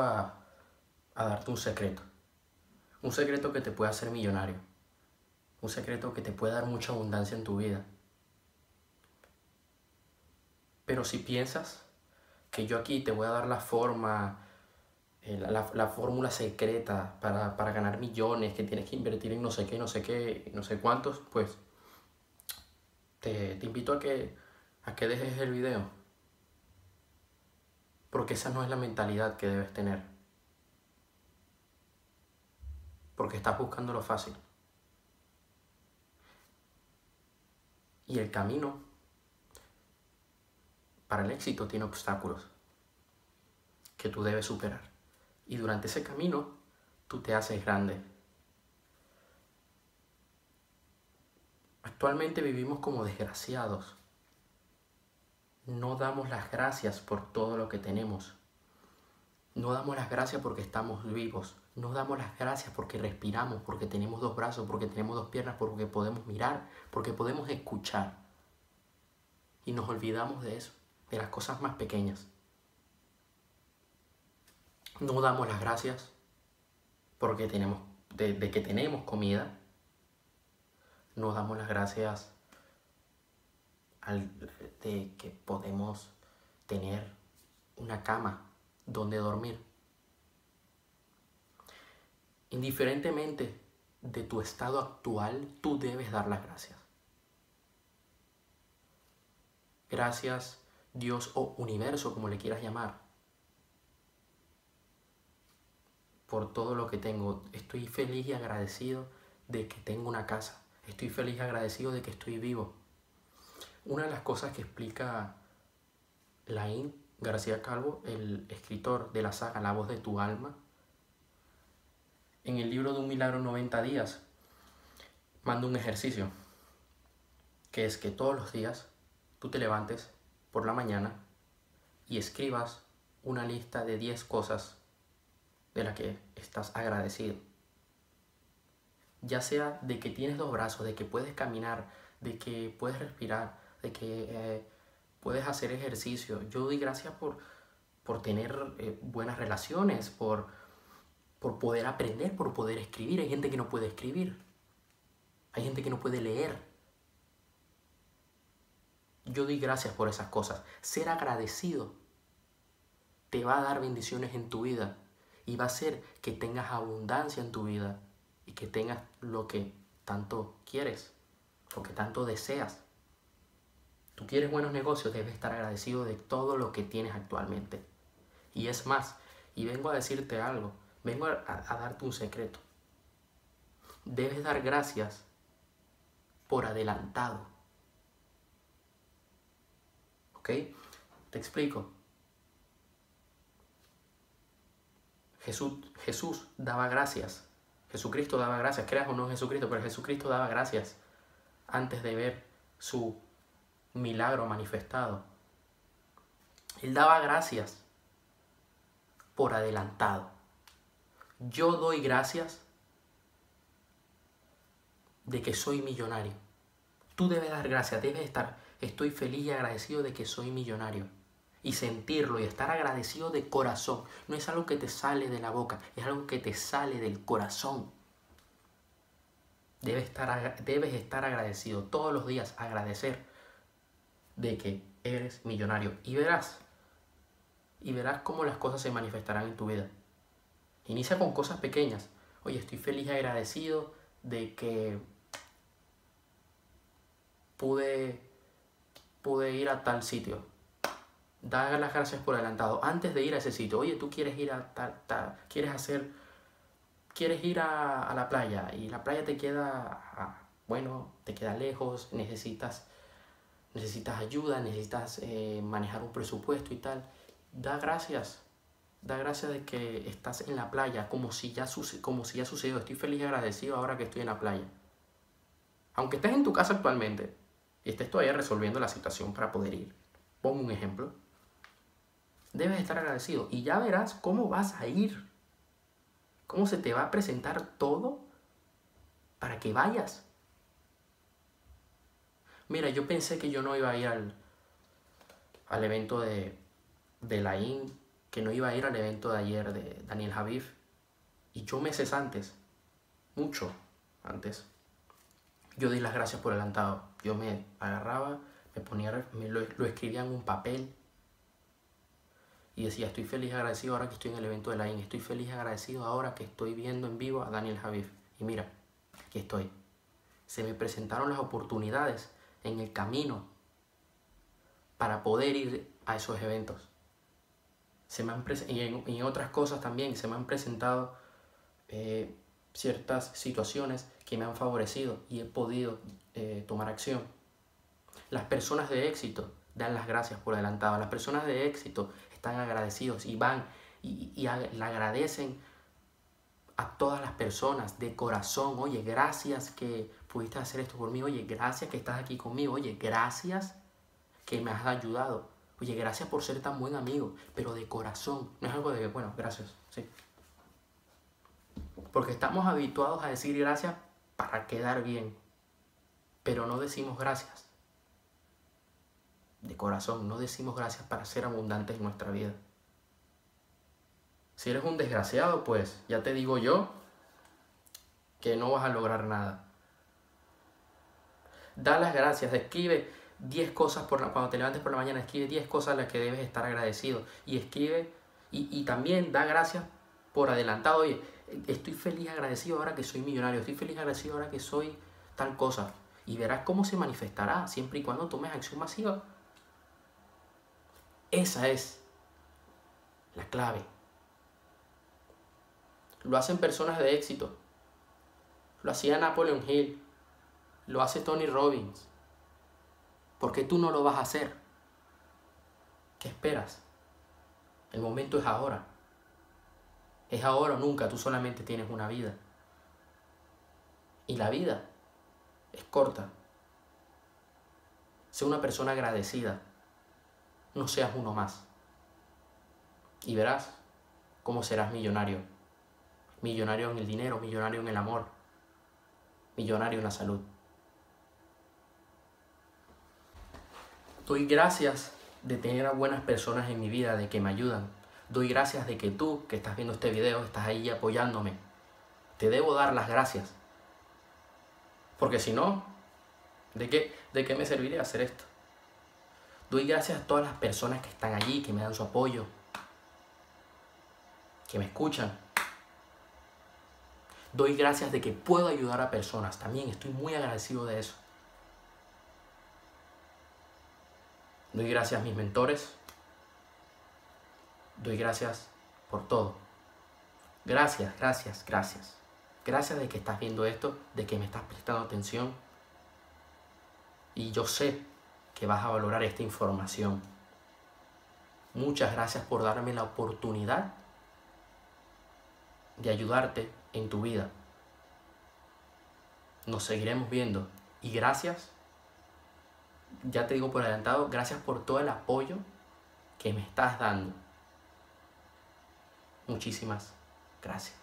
a, a darte un secreto. Un secreto que te puede hacer millonario. Un secreto que te puede dar mucha abundancia en tu vida. Pero si piensas que yo aquí te voy a dar la forma, eh, la, la, fórmula secreta para, para, ganar millones, que tienes que invertir en no sé qué, no sé qué, no sé cuántos, pues te, te invito a que, a que dejes el video. Porque esa no es la mentalidad que debes tener. Porque estás buscando lo fácil. Y el camino para el éxito tiene obstáculos que tú debes superar. Y durante ese camino tú te haces grande. Actualmente vivimos como desgraciados. No damos las gracias por todo lo que tenemos. No damos las gracias porque estamos vivos. No damos las gracias porque respiramos, porque tenemos dos brazos, porque tenemos dos piernas, porque podemos mirar, porque podemos escuchar. Y nos olvidamos de eso, de las cosas más pequeñas. No damos las gracias porque tenemos, de, que tenemos comida. No damos las gracias de que podemos tener una cama donde dormir. Indiferentemente de tu estado actual, tú debes dar las gracias. Gracias Dios o universo, como le quieras llamar, por todo lo que tengo. Estoy feliz y agradecido de que tengo una casa. Estoy feliz y agradecido de que estoy vivo. Una de las cosas que explica Laín García Calvo, el escritor de la saga La voz de tu alma, en el libro de un milagro 90 días, manda un ejercicio, que es que todos los días tú te levantes por la mañana y escribas una lista de 10 cosas de las que estás agradecido. Ya sea de que tienes dos brazos, de que puedes caminar, de que puedes respirar, de que eh, puedes hacer ejercicio. Yo doy gracias por, por tener eh, buenas relaciones, por, por poder aprender, por poder escribir. Hay gente que no puede escribir. Hay gente que no puede leer. Yo doy gracias por esas cosas. Ser agradecido te va a dar bendiciones en tu vida y va a hacer que tengas abundancia en tu vida y que tengas lo que tanto quieres, lo que tanto deseas. Tú quieres buenos negocios, debes estar agradecido de todo lo que tienes actualmente. Y es más, y vengo a decirte algo, vengo a, darte un secreto. Debes dar gracias por adelantado. ¿Ok? Te explico. Jesús, Jesús daba gracias. Jesucristo daba gracias, creas o no Jesucristo, pero Jesucristo daba gracias antes de ver su milagro manifestado. Él daba gracias por adelantado. Yo doy gracias de que soy millonario. Tú debes dar gracias, debes estar, estoy feliz y agradecido de que soy millonario. Y sentirlo y estar agradecido de corazón. No es algo que te sale de la boca, es algo que te sale del corazón. Debes estar, debes estar agradecido todos los días, agradecer de que eres millonario. Y verás, y verás cómo las cosas se manifestarán en tu vida. Inicia con cosas pequeñas. Oye, estoy feliz y agradecido de que pude, pude ir a tal sitio. Da las gracias por adelantado. Antes de ir a ese sitio, oye, tú quieres ir a tal, quieres hacer, quieres ir a, a la playa y la playa te queda, bueno, te queda lejos, necesitas necesitas ayuda, necesitas eh, manejar un presupuesto y tal, da gracias. Da gracias de que estás en la playa, como si, ya como si ya sucedió. Estoy feliz y agradecido ahora que estoy en la playa. Aunque estés en tu casa actualmente y estés todavía resolviendo la situación para poder ir. Pongo un ejemplo. Debes estar agradecido y ya verás cómo vas a ir. Cómo se te va a presentar todo para que vayas. Mira, yo pensé que yo no iba a ir al, al evento de, de la IN que no iba a ir al evento de ayer de Daniel Javif. Y yo meses antes, mucho antes, yo di las gracias por adelantado. Yo me agarraba, me ponía, me lo, escribía en un papel y decía, estoy feliz y agradecido ahora que estoy en el evento de la IN, estoy feliz y agradecido ahora que estoy viendo en vivo a Daniel Javif. Y mira, aquí estoy. Se me presentaron las oportunidades en el camino para poder ir a esos eventos. Se me han y, en, otras cosas también se me han presentado eh, ciertas situaciones que me han favorecido y he podido eh, tomar acción. Las personas de éxito dan las gracias por adelantado. Las personas de éxito están agradecidos y van y, y agradecen a todas las personas de corazón. Oye, gracias que pudiste hacer esto por mí. Oye, gracias que estás aquí conmigo. Oye, gracias que me has ayudado. Oye, gracias por ser tan buen amigo, pero de corazón. No es algo de bueno, gracias, sí. Porque estamos habituados a decir gracias para quedar bien, pero no decimos gracias. De corazón, no decimos gracias para ser abundantes en nuestra vida. Si eres un desgraciado, pues ya te digo yo que no vas a lograr nada. Da las gracias, escribe 10 cosas por cuando te levantes por la mañana, escribe 10 cosas a las que debes estar agradecido y escribe y, y también da gracias por adelantado. Oye, estoy feliz, agradecido ahora que soy millonario, estoy feliz, agradecido ahora que soy tal cosa. Y verás cómo se manifestará siempre y cuando tomes acción masiva. Esa es la clave. Lo hacen personas de éxito. Lo hacía Napoleon Hill. Lo hace Tony Robbins. ¿Por qué tú no lo vas a hacer? ¿Qué esperas? El momento es ahora. Es ahora o nunca, tú solamente tienes una vida. Y la vida es corta. Sé una persona agradecida. No seas uno más. Y verás cómo serás millonario. Millonario en el dinero, millonario en el amor, millonario en la salud. Doy gracias de tener a buenas personas en mi vida, de que me ayudan, doy gracias de que tú, que estás viendo este video, estás ahí apoyándome. Te debo dar las gracias. Porque si no, ¿de qué, ¿de qué me serviría hacer esto? Doy gracias a todas las personas que están allí, que me dan su apoyo, que me escuchan. Doy gracias de que puedo ayudar a personas. También estoy muy agradecido de eso. Doy gracias a mis mentores, Doy gracias por todo. Gracias, gracias, gracias. Gracias de que estás viendo esto, de que me estás prestando atención. Y yo sé que vas a valorar esta información. Muchas gracias por darme la oportunidad de ayudarte en tu vida. Nos seguiremos viendo. Y gracias, ya te digo por adelantado, gracias por todo el apoyo que me estás dando. Muchísimas gracias.